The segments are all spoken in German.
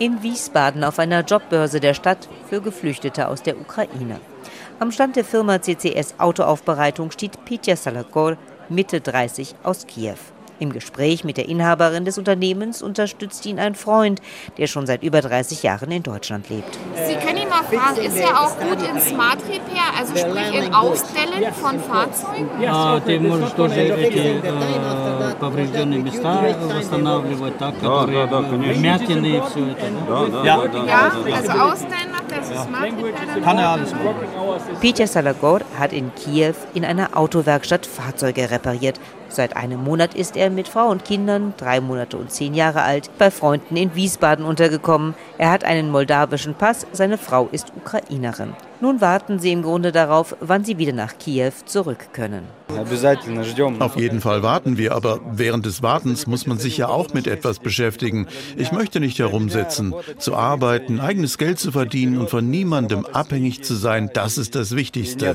In Wiesbaden auf einer Jobbörse der Stadt für Geflüchtete aus der Ukraine. Am Stand der Firma CCS Autoaufbereitung steht Petya Salakor, Mitte 30 aus Kiew. Im Gespräch mit der Inhaberin des Unternehmens unterstützt ihn ein Freund, der schon seit über 30 Jahren in Deutschland lebt. Sie können ihn mal fragen, ist er auch gut in Smart Repair, also sprich in Ausstellen von Fahrzeugen? А ты можешь тоже эти э, поврежденные места восстанавливать, так, которые вмятины и все это. Да? Ja, ja also Ausstellen kann er alles machen. Petya Salagor hat in Kiew in einer Autowerkstatt Fahrzeuge repariert. Seit einem Monat ist er mit Frau und Kindern, drei Monate und zehn Jahre alt, bei Freunden in Wiesbaden untergekommen. Er hat einen moldawischen Pass, seine Frau ist Ukrainerin. Nun warten sie im Grunde darauf, wann sie wieder nach Kiew zurück können. Auf jeden Fall warten wir, aber während des Wartens muss man sich ja auch mit etwas beschäftigen. Ich möchte nicht herumsitzen. Zu arbeiten, eigenes Geld zu verdienen und von niemandem abhängig zu sein, das ist das Wichtigste.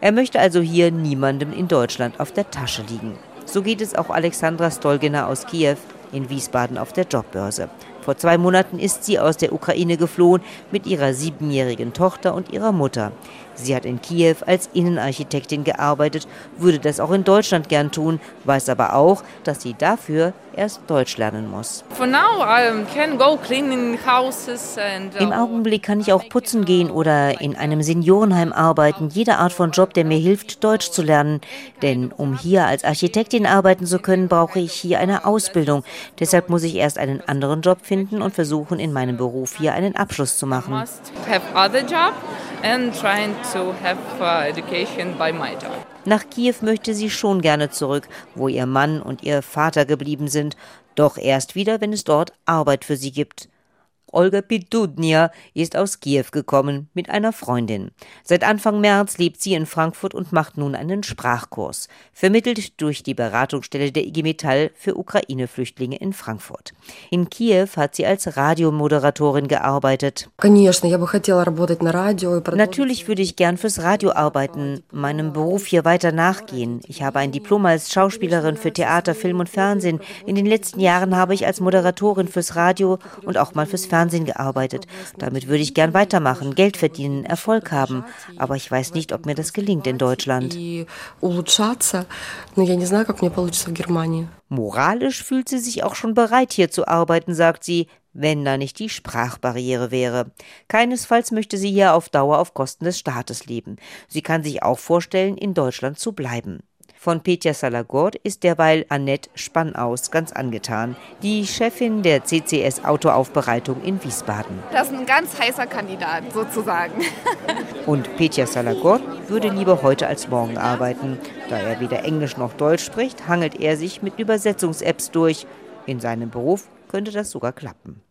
Er möchte also hier niemandem in Deutschland auf der Tasche liegen. So geht es auch Alexandra Stolgina aus Kiew in Wiesbaden auf der Jobbörse. Vor zwei Monaten ist sie aus der Ukraine geflohen mit ihrer siebenjährigen Tochter und ihrer Mutter. Sie hat in Kiew als Innenarchitektin gearbeitet, würde das auch in Deutschland gern tun, weiß aber auch, dass sie dafür erst Deutsch lernen muss. uh, Im Augenblick kann ich auch putzen gehen oder in einem Seniorenheim arbeiten. Jede Art von Job, der mir hilft, Deutsch zu lernen. Denn um hier als Architektin arbeiten zu können, brauche ich hier eine Ausbildung. Deshalb muss ich erst einen anderen Job finden und versuchen, in meinem Beruf hier einen Abschluss zu machen. To have uh, education by my job. Nach Kiew möchte sie schon gerne zurück, wo ihr Mann und ihr Vater geblieben sind, doch erst wieder, wenn es dort Arbeit für sie gibt. Olga Pidudnia ist aus Kiew gekommen mit einer Freundin. Seit Anfang März lebt sie in Frankfurt und macht nun einen Sprachkurs, vermittelt durch die Beratungsstelle der IG Metall für Ukraine-Flüchtlinge in Frankfurt. In Kiew hat sie als Radiomoderatorin gearbeitet. Natürlich würde ich gern fürs Radio arbeiten, meinem Beruf hier weiter nachgehen. Ich habe ein Diplom als Schauspielerin für Theater, Film und Fernsehen. In den letzten Jahren habe ich als Moderatorin fürs Radio und auch mal fürs Fernsehen gearbeitet. Damit würde ich gern weitermachen, Geld verdienen, Erfolg haben. Aber ich weiß nicht, ob mir das gelingt in Deutschland. Moralisch fühlt sie sich auch schon bereit, hier zu arbeiten, sagt sie, wenn da nicht die Sprachbarriere wäre. Keinesfalls möchte sie hier auf Dauer auf Kosten des Staates leben. Sie kann sich auch vorstellen, in Deutschland zu bleiben. Von Petja Salagor ist derweil Annette Spannaus ganz angetan, die Chefin der CCS Autoaufbereitung in Wiesbaden. Das ist ein ganz heißer Kandidat sozusagen. Und Petja Salagor würde lieber heute als morgen arbeiten. Da er weder Englisch noch Deutsch spricht, hangelt er sich mit Übersetzungs-Apps durch. In seinem Beruf könnte das sogar klappen.